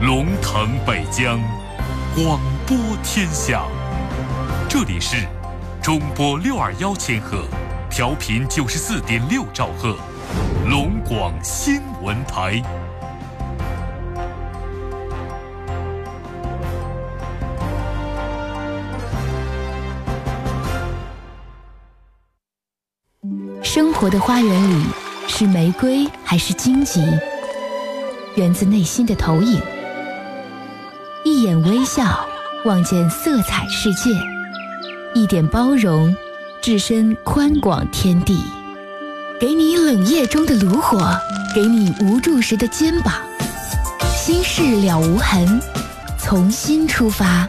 龙腾北疆，广播天下。这里是中波六二幺千赫，调频九十四点六兆赫，龙广新闻台。生活的花园里，是玫瑰还是荆棘？源自内心的投影。一眼微笑，望见色彩世界；一点包容，置身宽广天地。给你冷夜中的炉火，给你无助时的肩膀。心事了无痕，从心出发，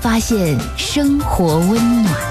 发现生活温暖。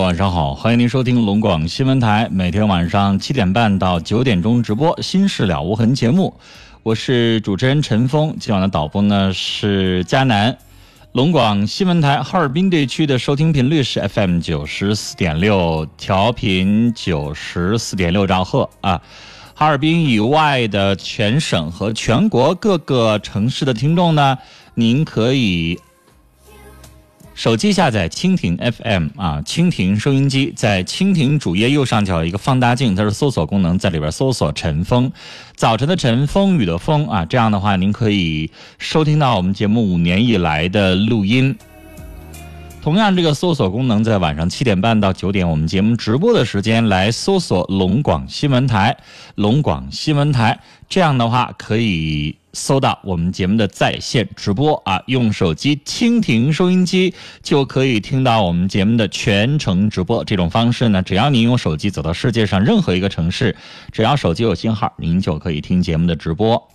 晚上好，欢迎您收听龙广新闻台，每天晚上七点半到九点钟直播《心事了无痕》节目，我是主持人陈峰，今晚的导播呢是佳南。龙广新闻台哈尔滨地区的收听频率是 FM 九十四点六，调频九十四点六兆赫啊。哈尔滨以外的全省和全国各个城市的听众呢，您可以。手机下载蜻蜓 FM 啊，蜻蜓收音机在蜻蜓主页右上角一个放大镜，它是搜索功能，在里边搜索“晨风”，早晨的晨，风雨的风啊，这样的话您可以收听到我们节目五年以来的录音。同样，这个搜索功能在晚上七点半到九点，我们节目直播的时间来搜索龙广新闻台，龙广新闻台，这样的话可以。搜到我们节目的在线直播啊，用手机蜻蜓收音机就可以听到我们节目的全程直播。这种方式呢，只要您用手机走到世界上任何一个城市，只要手机有信号，您就可以听节目的直播。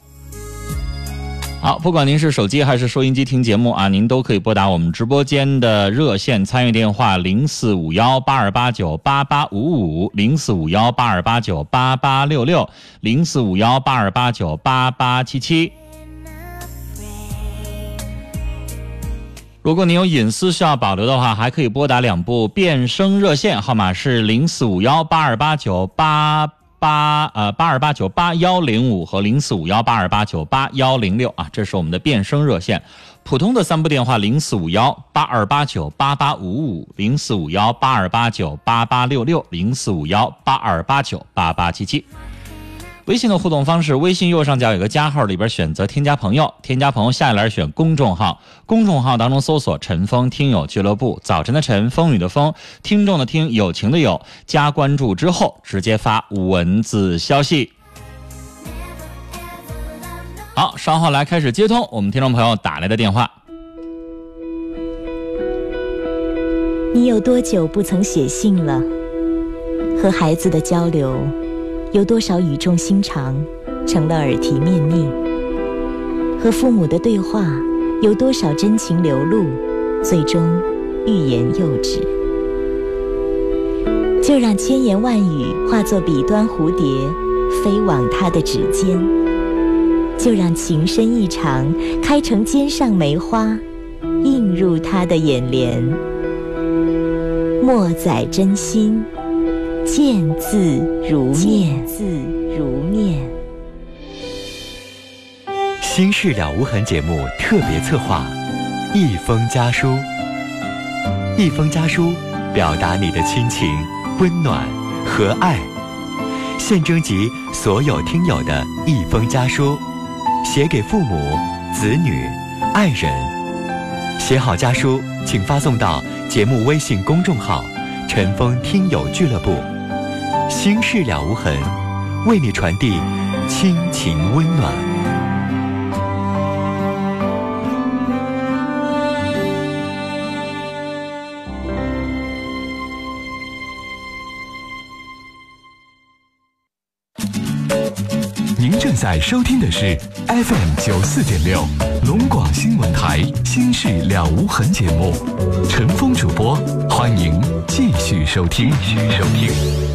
好，不管您是手机还是收音机听节目啊，您都可以拨打我们直播间的热线参与电话零四五幺八二八九八八五五零四五幺八二八九八八六六零四五幺八二八九八八七七。如果您有隐私需要保留的话，还可以拨打两部变声热线，号码是零四五幺八二八九八。八呃八二八九八幺零五和零四五幺八二八九八幺零六啊，这是我们的变声热线。普通的三部电话零四五幺八二八九八八五五零四五幺八二八九八八六六零四五幺八二八九八八七七。微信的互动方式，微信右上角有个加号，里边选择添加朋友，添加朋友下一栏选公众号，公众号当中搜索“陈峰听友俱乐部”，早晨的晨，风雨的风，听众的听，友情的友，加关注之后直接发文字消息。好，稍后来开始接通我们听众朋友打来的电话。你有多久不曾写信了？和孩子的交流。有多少语重心长，成了耳提面命？和父母的对话，有多少真情流露，最终欲言又止？就让千言万语化作笔端蝴蝶，飞往他的指尖；就让情深意长开成肩上梅花，映入他的眼帘。莫载真心。见字如面，字如面。心事了无痕节目特别策划，一封家书。一封家书，表达你的亲情、温暖和爱。现征集所有听友的一封家书，写给父母、子女、爱人。写好家书，请发送到节目微信公众号“陈峰听友俱乐部”，心事了无痕，为你传递亲情温暖。您正在收听的是 FM 九四点六龙广新闻台《心事了无痕》节目，陈峰主播，欢迎继续收听。继续收听。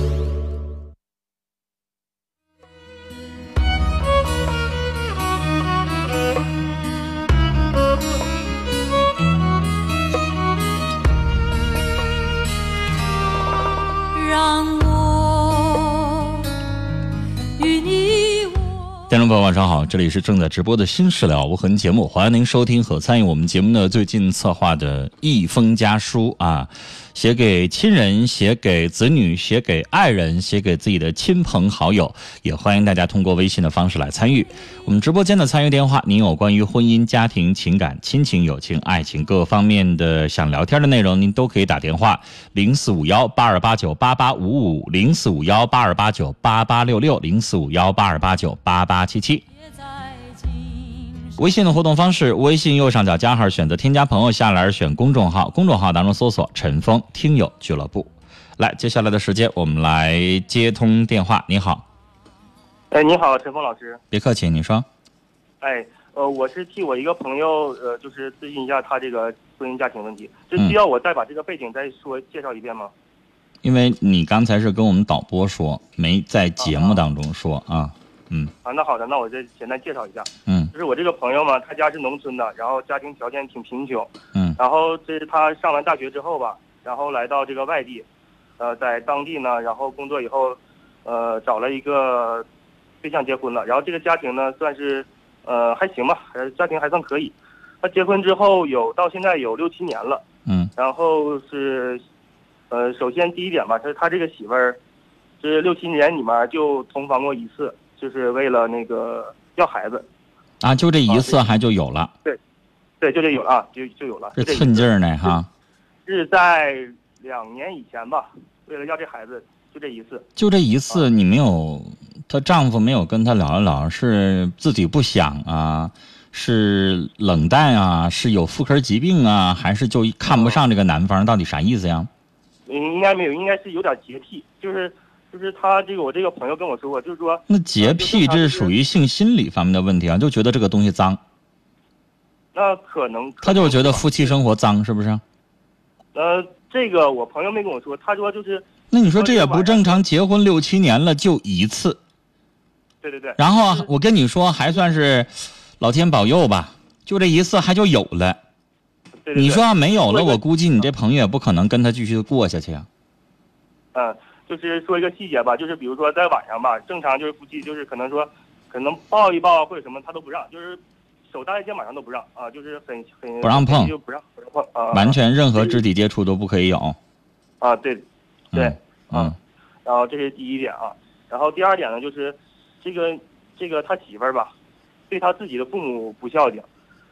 晚上好，这里是正在直播的《新事了无痕》节目，欢迎您收听和参与我们节目的最近策划的一封家书啊。写给亲人，写给子女，写给爱人，写给自己的亲朋好友，也欢迎大家通过微信的方式来参与。我们直播间的参与电话，您有关于婚姻、家庭、情感、亲情、友情、爱情各方面的想聊天的内容，您都可以打电话零四五幺八二八九八八五五零四五幺八二八九八八六六零四五幺八二八九八八七七。微信的互动方式：微信右上角加号，选择添加朋友，下栏选公众号，公众号当中搜索“陈峰听友俱乐部”。来，接下来的时间我们来接通电话。你好，哎，你好，陈峰老师。别客气，你说。哎，呃，我是替我一个朋友，呃，就是咨询一下他这个婚姻家庭问题，这需要我再把这个背景再说介绍一遍吗？因为你刚才是跟我们导播说，没在节目当中说啊。嗯啊，那好的，那我再简单介绍一下。嗯，就是我这个朋友嘛，他家是农村的，然后家庭条件挺贫穷。嗯，然后这是他上完大学之后吧，然后来到这个外地，呃，在当地呢，然后工作以后，呃，找了一个对象结婚了。然后这个家庭呢，算是呃还行吧，呃，家庭还算可以。他结婚之后有到现在有六七年了。嗯，然后是呃，首先第一点吧，是他这个媳妇儿，这六七年里面就同房过一次。就是为了那个要孩子，啊，就这一次还就有了，对，对，就这有啊，就就有了，这寸劲儿呢哈，是在两年以前吧，为了要这孩子，就这一次，就这一次，你没有，她丈夫没有跟她聊一聊，是自己不想啊，是冷淡啊，是有妇科疾病啊，还是就看不上这个男方？到底啥意思呀？应该没有，应该是有点洁癖，就是。就是他这个，我这个朋友跟我说过，就是说那洁癖这是属于性心理方面的问题啊，就觉得这个东西脏。那可能他就是觉得夫妻生活脏，是不是？呃，这个我朋友没跟我说，他说就是。那你说这也不正常，结婚六七年了就一次。对对对。然后我跟你说，还算是老天保佑吧，就这一次还就有了。你说要没有了，我估计你这朋友也不可能跟他继续过下去啊。嗯。就是说一个细节吧，就是比如说在晚上吧，正常就是夫妻就是可能说，可能抱一抱或者什么他都不让，就是手搭在肩膀上都不让啊，就是很很不让碰，就不让不让碰啊，完全任何肢体接触都不可以有。啊，对，对，嗯，然后这是第一点啊，然后第二点呢就是这个这个他媳妇儿吧，对他自己的父母不孝敬，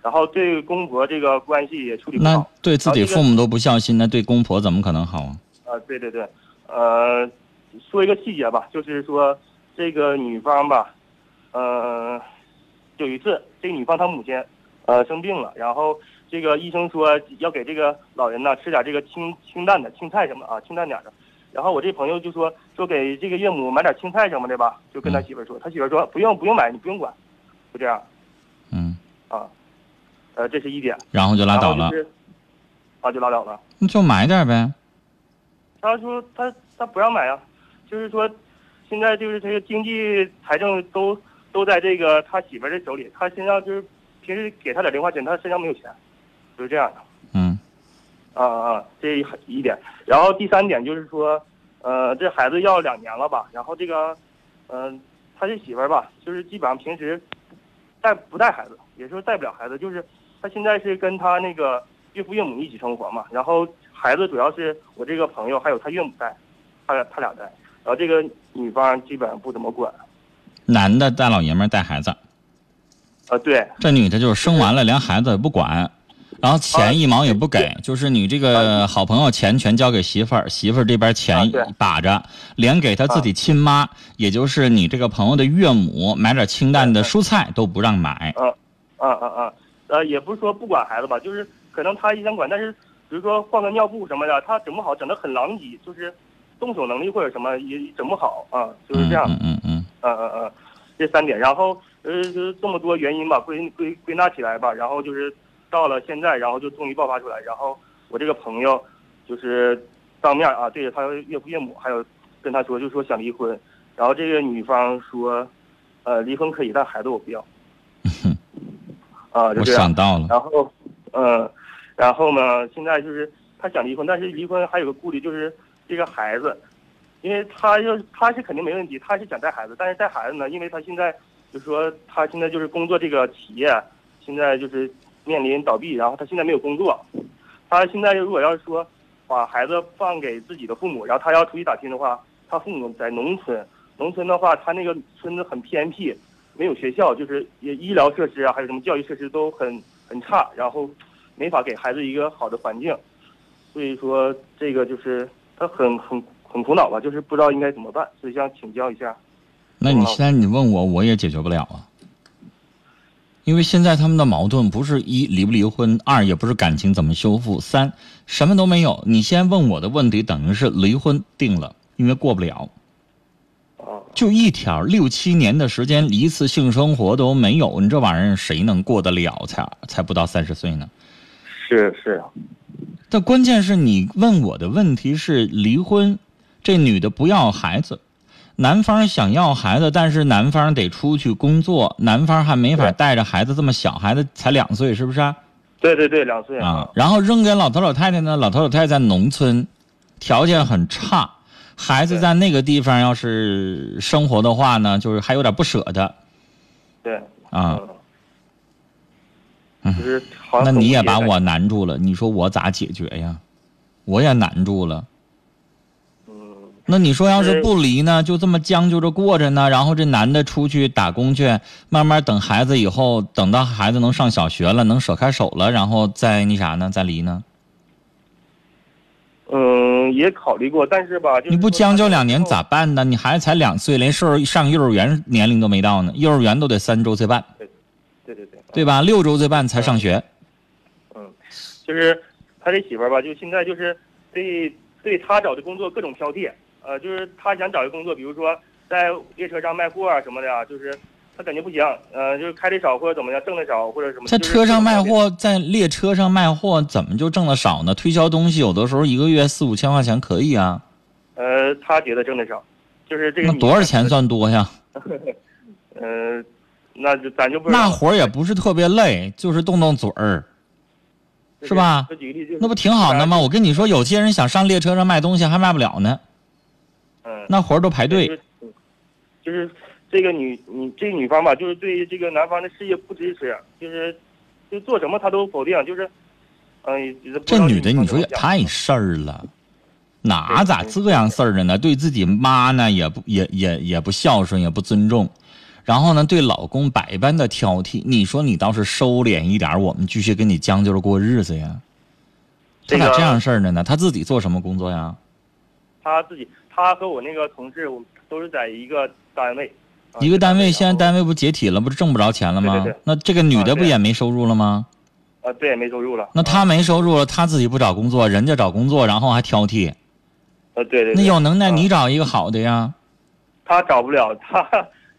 然后对公婆这个关系也处理不好。那对自己父母都不孝心，那对公婆怎么可能好啊？啊，对对对。呃，说一个细节吧，就是说这个女方吧，呃，有一次这个女方她母亲呃生病了，然后这个医生说要给这个老人呢吃点这个清清淡的青菜什么啊，清淡点的。然后我这朋友就说说给这个岳母买点青菜什么的吧，就跟他媳妇说，他媳妇说不用不用买，你不用管，就这样。嗯。啊，呃，这是一点。然后就拉倒了。啊，就拉倒了。那就买点呗。他说他。他不让买啊，就是说，现在就是这个经济财政都都在这个他媳妇儿的手里，他身上就是平时给他点零花钱，他身上没有钱，就是这样的。嗯，啊啊，这一一点。然后第三点就是说，呃，这孩子要两年了吧？然后这个，嗯，他这媳妇儿吧，就是基本上平时带不带孩子，也说带不了孩子，就是他现在是跟他那个岳父岳母一起生活嘛，然后孩子主要是我这个朋友还有他岳母带。他俩他俩带，然后这个女方基本上不怎么管，男的大老爷们带孩子，啊对，这女的就是生完了连孩子也不管，然后钱一毛也不给，就是你这个好朋友钱全交给媳妇儿，媳妇儿这边啊钱对把着，连给他自己亲妈，也就是你这个朋友的岳母买点清淡的蔬菜都不让买。啊啊啊，呃，也不是说不管孩子吧，就是可能他也想管，但是比如说换个尿布什么的，他整不好，整得很狼藉，就是动手能力或者什么也整不好啊，就是这样。嗯嗯嗯嗯嗯嗯，这三点，然后呃就是这么多原因吧，归归归纳起来吧，然后就是到了现在，然后就终于爆发出来，然后我这个朋友就是当面啊对着他岳父岳母还有跟他说，就说想离婚，然后这个女方说，呃离婚可以，但孩子我不要。嗯，啊，就我这样。想到了。然后，嗯，然后呢，现在就是他想离婚，但是离婚还有个顾虑，就是这个孩子，因为他要他是肯定没问题，他是想带孩子，但是带孩子呢，因为他现在就是说他现在就是工作这个企业现在就是面临倒闭，然后他现在没有工作，他现在如果要是说把孩子放给自己的父母，然后他要出去打拼的话，他父母在农村，农村的话，他那个村子很偏僻，没有学校，就是也医疗设施啊，还有什么教育设施都很很差，然后没法给孩子一个好的环境，所以说这个就是他很很很苦恼吧，就是不知道应该怎么办，所以想请教一下。那你现在你问我，我也解决不了啊。因为现在他们的矛盾不是一离不离婚，二也不是感情怎么修复，三什么都没有。你先问我的问题，等于是离婚定了，因为过不了。啊，就一条六七年的时间，一次性生活都没有，你这玩意儿谁能过得了？才才不到三十岁呢。是是，但关键是你问我的问题是离婚，这女的不要孩子，男方想要孩子，但是男方得出去工作，男方还没法带着孩子这么小，孩子才两岁，是不是啊？对对对，两岁啊，然后扔给老头老太太呢，老头老太太在农村，条件很差，孩子在那个地方要是生活的话呢，就是还有点不舍得。对。啊。嗯。就是那你也把我难住了，你说我咋解决呀？我也难住了。嗯那你说要是是不离呢，就这么将就着过着呢？然后这男的出去打工去，慢慢等孩子以后，等到孩子能上小学了，能舍开手了，然后再那啥呢？再离呢？嗯，也考虑过，但是吧，就是你不将就两年咋办呢？你孩子才两岁，连上上幼儿园年龄都没到呢，幼儿园都得三周岁半，对对对，对吧？六周岁半才上学。嗯，就是他这媳妇儿吧，就现在就是对对他找的工作各种挑剔，呃，就是他想找一个工作，比如说在列车上卖货啊什么的啊，就是他感觉不行，呃，就是开的少或者怎么样，挣的少或者什么。在车上卖货，在列车上卖货，怎么就挣的少呢？推销东西有的时候一个月四五千块钱可以啊，呃，他觉得挣的少，就是这个。那多少钱？算多呀？呃，那就咱就不那活儿也不是特别累，就是动动嘴儿，是吧那不挺好的吗？我跟你说，有些人想上列车上卖东西还卖不了呢，嗯，那活儿都排队。就是就是这个女你这个女方吧，就是对这个男方的事业不支持，就是就做什么她都否定，就是，嗯、呃，这女的你说也也太事儿了，哪咋这样事儿的呢？对自己妈呢也不也也也不孝顺，也不尊重，然后呢对老公百般的挑剔。你说你倒是收敛一点儿，我们继续跟你将就着过日子呀。他这咋这样事儿的呢？他自己做什么工作呀？他自己，他和我那个同事，我们都是在一个单位，啊一个单位，现在单位，不解体了，不是挣不着钱了吗？对对对那这个女的不也没收入了吗？啊，对，没收入了。那她没收入了，她自己不找工作，人家找工作，然后还挑剔。啊，对对对，那有能耐啊你找一个好的呀。他找不了，她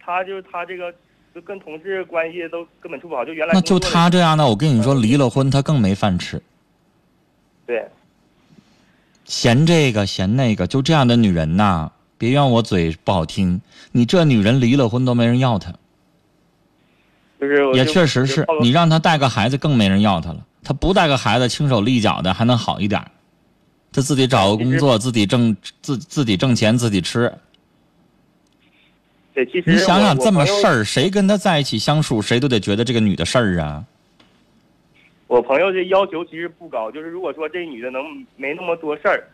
她就是她这个就跟同事关系都根本处不好，就原来那就她这样的，我跟你说，离了婚她更没饭吃。对，嫌这个嫌那个，就这样的女人呐，别怨我嘴不好听，你这女人离了婚都没人要她，也就是也确实是你让她带个孩子更没人要她了。她不带个孩子，轻手利脚的还能好一点儿，她自己找个工作，自己挣自自己挣钱，自己吃。对，其实你想想这么事儿，谁跟他在一起相处，谁都得觉得这个女的事儿啊。我朋友这要求其实不高，就是如果说这女的能没那么多事儿，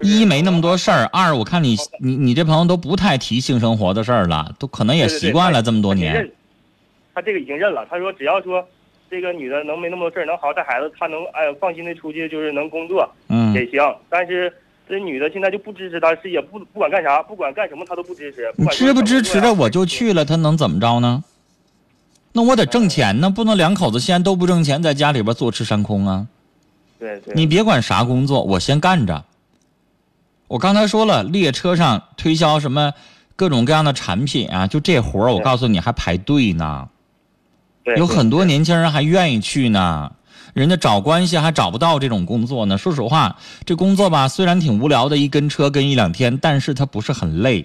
一没那么多事儿，二我看你你你这朋友都不太提性生活的事儿了，都可能也习惯了这么多年。他这个已经认了。他说只要说这个女的能没那么多事儿，能好好带孩子，她能哎放心的出去，就是能工作嗯，也行。但是这女的现在就不支持他，是也，不不管干啥，不管干什么他都不支持。你管支不支持着我就去了，他能怎么着呢？那我得挣钱呢，不能两口子现在都不挣钱，在家里边坐吃山空啊。对对，你别管啥工作，我先干着。我刚才说了，列车上推销什么各种各样的产品啊，就这活儿，我告诉你还排队呢，有很多年轻人还愿意去呢。人家找关系还找不到这种工作呢。说实话，这工作吧，虽然挺无聊的，一跟车跟一两天，但是它不是很累，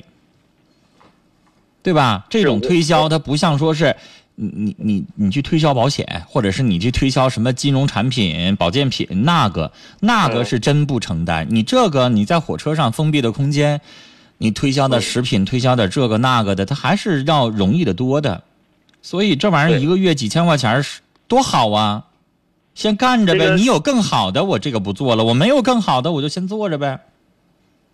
对吧？这种推销它不像说是你你你你去推销保险，或者是你去推销什么金融产品、保健品，那个那个嗯是真不承担。你这个你在火车上封闭的空间，你推销的嗯食品、推销的这个那个的，它还是要容易的多的。所以这玩意儿一个月几千块钱是多好啊！先干着呗，这个你有更好的，我这个不做了；我没有更好的，我就先做着呗。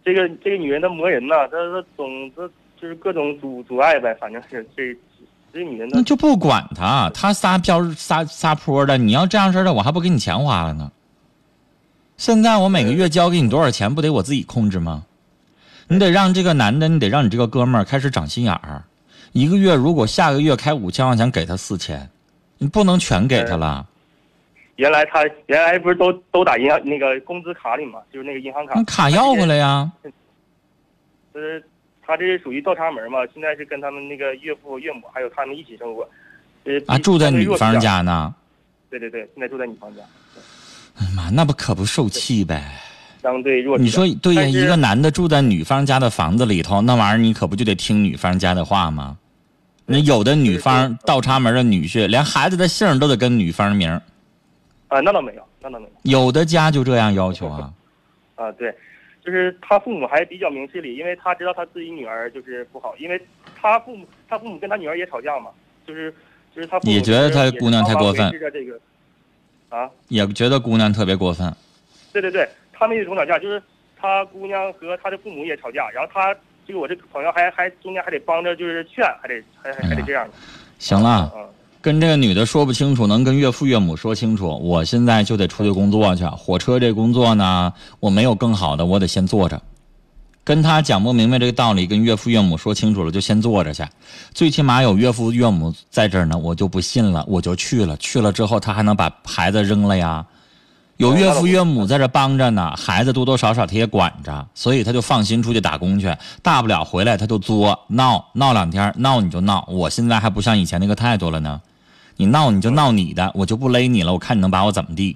这个这个女人她磨人呐，她她总她就是各种阻阻碍呗，反正是这这女人那就不管她，她撒飘撒撒泼的，你要这样式的，我还不给你钱花了呢。现在我每个月交给你多少钱，不得我自己控制吗？你得让这个男的，你得让你这个哥们儿开始长心眼儿。一个月如果下个月开五千块钱，给他四千，你不能全给他了。原来他原来不是都都打银行那个工资卡里嘛，就是那个银行卡那，卡要回来呀。就是他这是属于倒插门嘛，现在是跟他们那个岳父岳母还有他们一起生活，就是啊，住在女方。家呢。对对对，现在住在女方家，哎呀妈，那不可不受气呗。相对弱。你说对呀，一个男的住在女方家的房子里头，那玩意儿你可不就得听女方家的话吗？那有的女方倒插门的女婿，连孩子的姓都得跟女方名儿啊，那倒没有，那倒没有有的家就这样要求啊。啊，对，就是他父母还比较明事理，因为他知道他自己女儿就是不好，因为他父母他父母跟他女儿也吵架嘛，就是就是他父母也觉得他姑娘太过分啊，也觉得姑娘特别过分。对对对，他们也总吵架，就是他姑娘和他的父母也吵架，然后他这个我这个朋友还还中间还得帮着就是劝，还得还还还得这样的。行了，嗯，跟这个女的说不清楚，能跟岳父岳母说清楚。我现在就得出去工作去，火车这工作呢，我没有更好的，我得先做着。跟他讲不明白这个道理，跟岳父岳母说清楚了，就先做着去。最起码有岳父岳母在这儿呢，我就不信了，我就去了。去了之后，他还能把孩子扔了呀？有岳父岳母在这帮着呢，孩子多多少少他也管着，所以他就放心出去打工去。大不了回来他就作闹闹两天，闹你就闹。我现在还不像以前那个态度了呢，你闹你就闹你的，我就不勒你了，我看你能把我怎么地，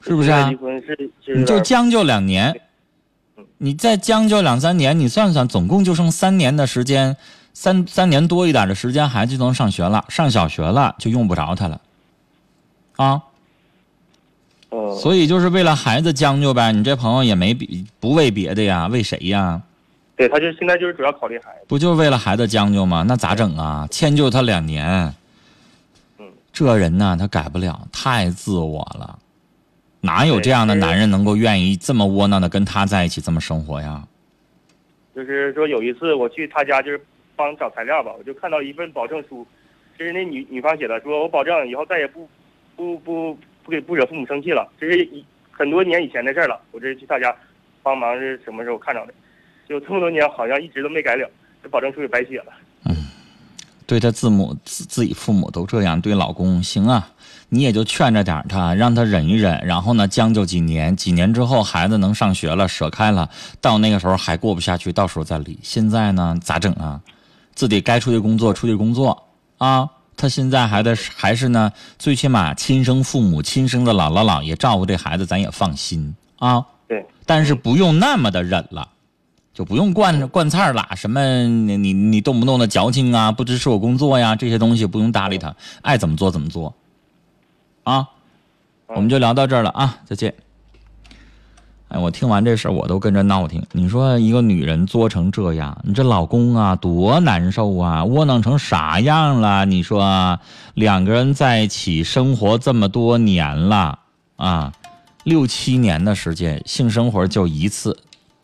是不是啊你就将就两年，你再将就两三年，你算算，总共就剩三年的时间，三三年多一点的时间，孩子就能上学了，上小学了就用不着他了，啊，嗯，所以就是为了孩子将就呗。你这朋友也没比不为别的呀，为谁呀？对，他就现在就是主要考虑孩子。不就是为了孩子将就吗？那咋整啊？迁就他两年，嗯，这人呢，他改不了，太自我了，哪有这样的男人能够愿意这么窝囊的跟他在一起这么生活呀？就是说有一次我去他家，就是帮找材料吧，我就看到一份保证书，这是那女女方写的，说我保证以后再也不不不不给不惹父母生气了。这是一很多年以前的事儿了，我这是去他家帮忙是什么时候看着的？就这么多年好像一直都没改了，这保证书也白写了。嗯对他自母自自己父母都这样，对老公行啊，你也就劝着点他，让他忍一忍，然后呢将就几年，几年之后孩子能上学了，舍开了，到那个时候还过不下去，到时候再离。现在呢咋整啊？自己该出去工作出去工作啊。他现在还得还是呢，最起码亲生父母、亲生的姥姥姥爷照顾这孩子，咱也放心啊。对，但是不用那么的忍了。就不用惯惯菜儿啦，什么你你你动不动的矫情啊，不支持我工作呀，这些东西不用搭理他，爱怎么做怎么做，啊，我们就聊到这儿了啊，再见。哎，我听完这事儿，我都跟着闹挺。你说一个女人作成这样，你这老公啊多难受啊，窝囊成啥样了？你说两个人在一起生活这么多年了啊，六七年的时间，性生活就一次，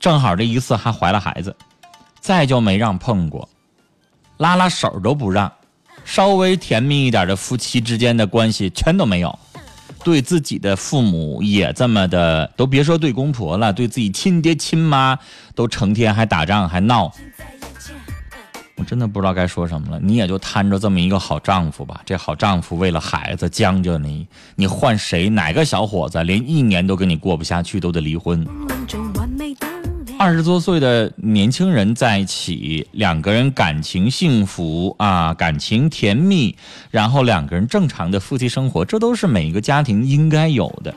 正好这一次还怀了孩子，再就没让碰过，拉拉手都不让，稍微甜蜜一点的夫妻之间的关系全都没有，对自己的父母也这么的，都别说对公婆了，对自己亲爹亲妈都成天还打仗还闹。我真的不知道该说什么了。你也就摊着这么一个好丈夫吧，这好丈夫为了孩子将就你，你换谁？哪个小伙子连一年都跟你过不下去，都得离婚？二十多岁的年轻人在一起，两个人感情幸福啊，感情甜蜜，然后两个人正常的夫妻生活，这都是每一个家庭应该有的。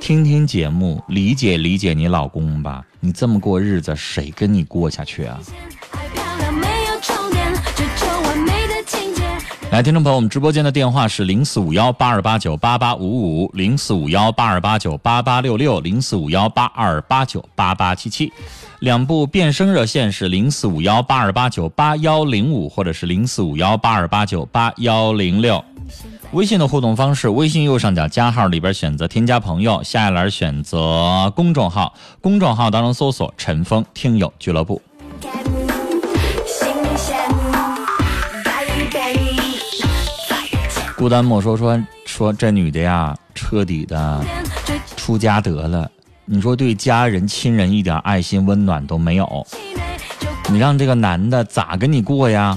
听听节目，理解理解你老公吧。你这么过日子，谁跟你过下去啊？来，听众朋友，我们直播间的电话是零四五幺八二八九八八五五，零四五幺八二八九八八六六，零四五幺八二八九八八七七。两部变声热线是零四五幺八二八九八幺零五，或者是零四五幺八二八九八幺零六。微信的互动方式，微信右上角加号里边选择添加朋友，下一栏选择公众号，公众号当中搜索“陈峰听友俱乐部”。孤单莫说说说这女的呀，彻底的出家得了。你说对家人亲人一点爱心温暖都没有，你让这个男的咋跟你过呀？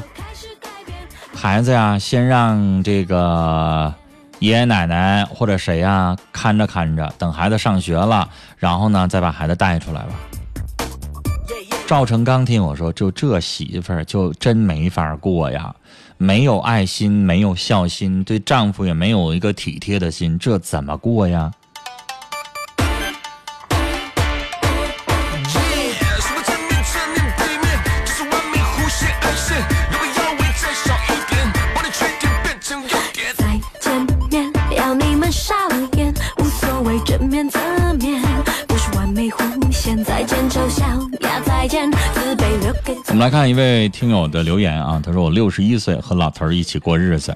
孩子呀，先让这个爷爷奶奶或者谁呀看着看着，等孩子上学了，然后呢再把孩子带出来吧。赵成刚听我说，就这媳妇儿就真没法过呀。没有爱心，没有孝心，对丈夫也没有一个体贴的心，这怎么过呀？我们来看一位听友的留言啊，他说我六十一岁和老头儿一起过日子，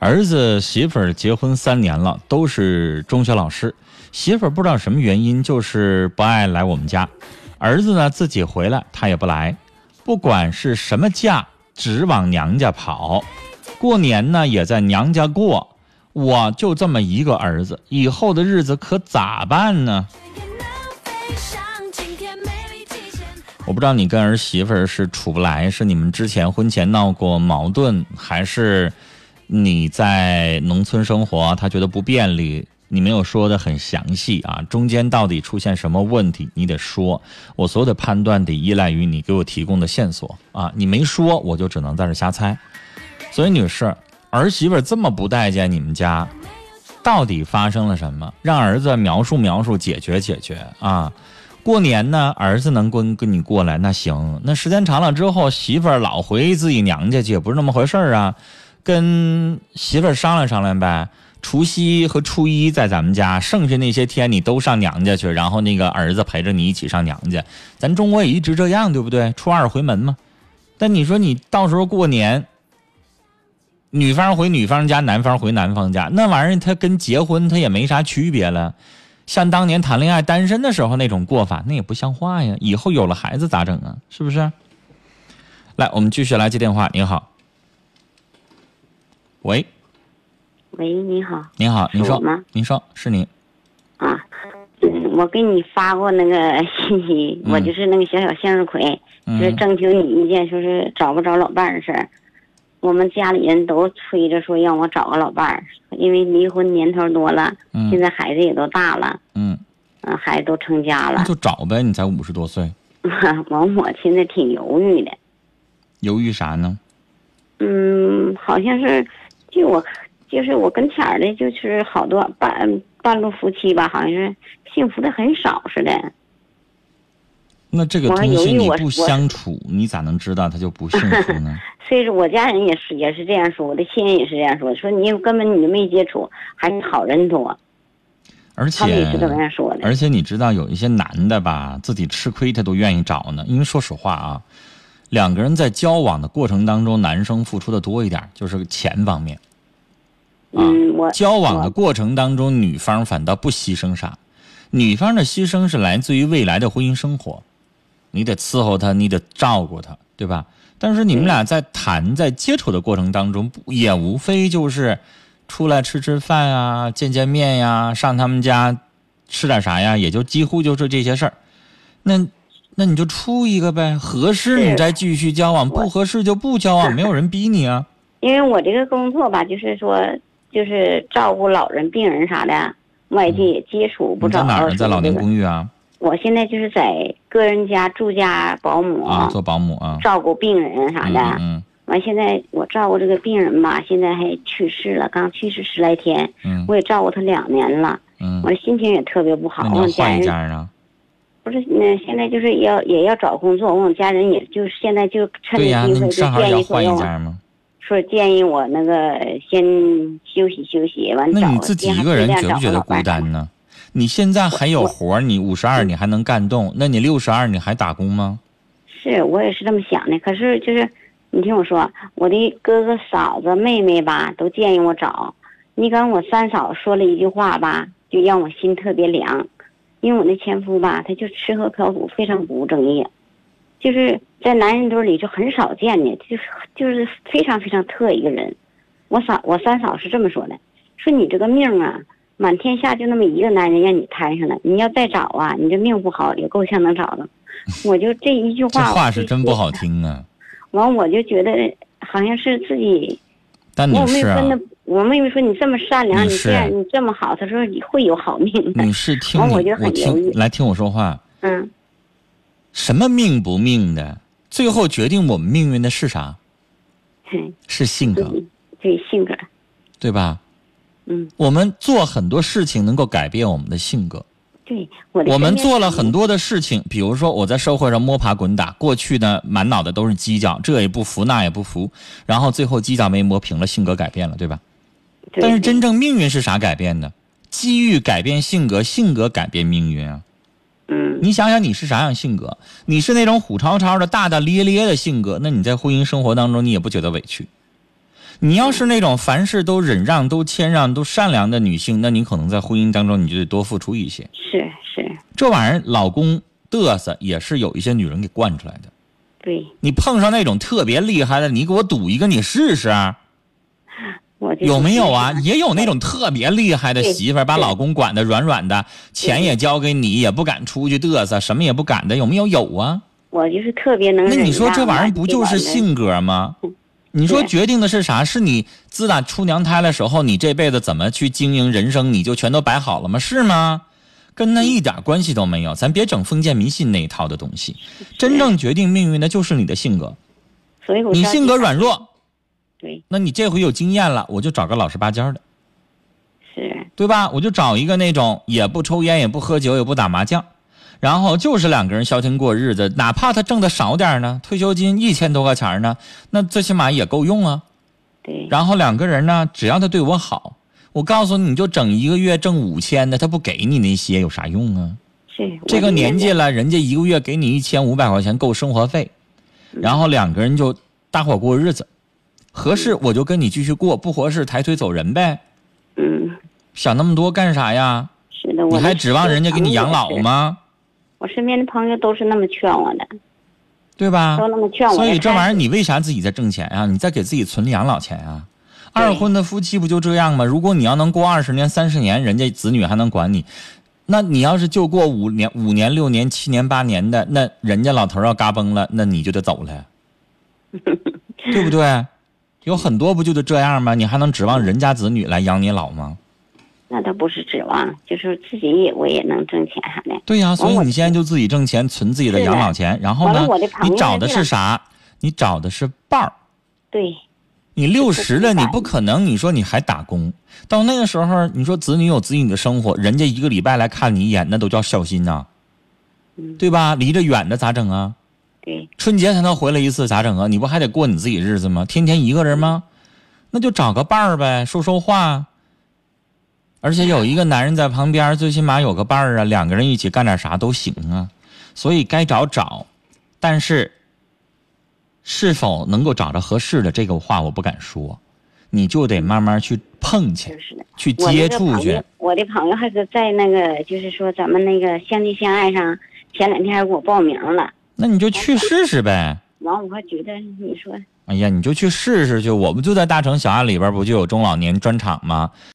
儿子媳妇儿结婚三年了，都是中学老师，媳妇儿不知道什么原因就是不爱来我们家，儿子呢自己回来他也不来，不管是什么假只往娘家跑，过年呢也在娘家过，我就这么一个儿子，以后的日子可咋办呢？我不知道你跟儿媳妇是处不来，是你们之前婚前闹过矛盾，还是你在农村生活，她觉得不便利？你没有说的很详细啊，中间到底出现什么问题？你得说，我所有的判断得依赖于你给我提供的线索啊，你没说，我就只能在这瞎猜。所以，女士，儿媳妇儿这么不待见你们家，到底发生了什么？让儿子描述描述，解决解决啊。过年呢，儿子能跟跟你过来那行，那时间长了之后，媳妇儿老回自己娘家去，也不是那么回事儿啊。跟媳妇儿商量商量呗。除夕和初一在咱们家，剩下那些天你都上娘家去，然后那个儿子陪着你一起上娘家。咱中国也一直这样，对不对？初二回门嘛。但你说你到时候过年，女方回女方家，男方回男方家，那玩意儿他跟结婚他也没啥区别了。像当年谈恋爱单身的时候那种过法，那也不像话呀！以后有了孩子咋整啊？是不是？来，我们继续来接电话。您好，喂，喂，你好，你好，您说吗？您说是您啊？我给你发过那个 信息，我就是那个小小向日葵，就是征求你意见，说是找不着老伴的事儿。我们家里人都催着说让我找个老伴儿，因为离婚年头多了，现在孩子也都大了，嗯，嗯，孩子都成家了，那就找呗。你才五十多岁，我我现在挺犹豫的，犹豫啥呢？嗯，好像是，就我就是我跟前儿的，就是好多半半路夫妻吧，好像是幸福的很少似的。那这个东西你不相处，你咋能知道他就不幸福呢？所以说，我家人也是也是这样说，我的亲人也是这样说，说你根本你就没接触，还是好人多。而且。而且你知道，有一些男的吧，自己吃亏他都愿意找呢。因为说实话啊，两个人在交往的过程当中，男生付出的多一点，就是钱方面。嗯，我交往的过程当中，女方反倒不牺牲啥，女方的牺牲是来自于未来的婚姻生活。你得伺候他，你得照顾他，对吧？但是你们俩在谈、在接触的过程当中，也无非就是出来吃吃饭啊、见见面呀、上他们家吃点啥呀，也就几乎就是这些事儿。那那你就处一个呗，合适你再继续交往，不合适就不交往，没有人逼你啊。因为我这个工作吧，就是说，就是照顾老人、病人啥的，外界也接触不着。你在哪儿呢？在老年。公寓啊？我现在就是在个人家住家保姆，啊，做保姆啊？照顾病人啥嗯的。嗯完，现在我照顾这个病人吧，现在还去世了，刚去世十来天，嗯我也照顾他两年了，嗯我的心情也特别不好。那你换一家人啊？不是，那现在就是要也要找工作，我们家人也就是现在就趁这机会就建议说要换一家吗？说建议我那个先休息休息，完找那你自己一个人觉不觉得孤单？呢？你现在还有活儿，你五十二你还能干动，那你六十二你还打工吗？是我也是这么想的，可是就是你听我说，我的哥哥嫂子妹妹吧，都建议我找。你跟我三嫂说了一句话吧，就让我心特别凉，因为我那前夫吧，他就吃喝嫖赌，非常不务正业，就是在男人堆里就很少见的，就是就是非常非常特一个人。我嫂我三嫂是这么说的，说你这个命啊，满天下就那么一个男人让你摊上了，你要再找啊，你这命不好也够呛能找着。我就这一句话这话，是真不好听啊！完，我就觉得好像是自己，但我妹女士啊说，那，我妹妹说你这么善良，你这样你这么好，她说你会有好命的。你是听完，你，我听。来听我说话，嗯，什么命不命的，最后决定我们命运的是啥？嘿，是性格，对对，性格，对吧？嗯，我们做很多事情能够改变我们的性格。对，我我们做了很多的事情，比如说我在社会上摸爬滚打，过去呢满脑袋都是犄角，这也不服那也不服，然后最后犄角没磨平了，性格改变了，对吧？对但是真正命运是啥改变的？机遇改变性格，性格改变命运啊！嗯，你想想你是啥样性格？你是那种虎超超的、大大咧咧的性格，那你在婚姻生活当中你也不觉得委屈。你要是那种凡事都忍让、都谦让、都善良的女性，那你可能在婚姻当中你就得多付出一些。是是，这玩意儿，老公嘚瑟也是有一些女人给惯出来的。对，你碰上那种特别厉害的，你给我赌一个，你试试啊，有没有啊？也有那种特别厉害的媳妇儿，把老公管得软软的，钱也交给你，也不敢出去嘚瑟，什么也不敢的，有没有？有啊。我就是特别能忍。那你说这玩意儿不就是性？性格吗？你说决定的是啥？是你自打出娘胎的时候，你这辈子怎么去经营人生，你就全都摆好了吗？是吗？跟那一点关系都没有。咱别整封建迷信那一套的东西。真正决定命运的就是你的性格。所以我你性格软弱，对，那你这回有经验了，我就找个老实巴交的，是对吧？我就找一个那种也不抽烟、也不喝酒、也不打麻将，然后就是两个人消停过日子，哪怕他挣的少点呢，退休金一千多块钱呢，那最起码也够用啊。对，然后两个人呢，只要他对我好，我告诉你，你就整一个月挣五千的，他不给你那些有啥用啊？是这个年纪了，人家一个月给你一千五百块钱够生活费，然后两个人就搭伙过日子，合适我就跟你继续过，不合适抬腿走人呗。嗯，想那么多干啥呀？是的，我你还指望人家给你养老？吗？我身边的朋友都是那么劝我的，对吧？都那么劝我。所以这玩意儿，你为啥自己在挣钱啊？你在给自己存养老钱啊？二婚的夫妻不就这样吗？如果你要能过二十年、三十年，人家子女还能管你，那你要是就过五年、五年、六年、七年、八年的，那人家老头要嘎嘣了，那你就得走了，对不对？有很多不就得这样吗？你还能指望人家子女来养你老吗？那倒不是指望，就是自己也我也能挣钱啥的。对呀、所以你现在就自己挣钱，存自己的养老钱，然后呢你找的是啥？你找的是伴儿。对，你六十了，你不可能，你说你还打工，到那个时候，你说子女有子女的生活，人家一个礼拜来看你一眼，那都叫孝心呐、嗯对吧？离着远的咋整啊？对，春节才能回来一次，咋整啊？你不还得过你自己日子吗？天天一个人吗？那就找个伴儿呗，说说话。而且有一个男人在旁边，最起码有个伴儿啊，两个人一起干点啥都行啊。所以该找找，但是是否能够找着合适的这个话我不敢说，你就得慢慢去碰去。去接触去我的朋友还是在那个，就是说咱们那个相亲相爱上，前两天还给我报名了。那你就去试试呗。完我还觉得你说，哎呀，你就去试试去，我们就在大城小爱里边不就有中老年专场吗？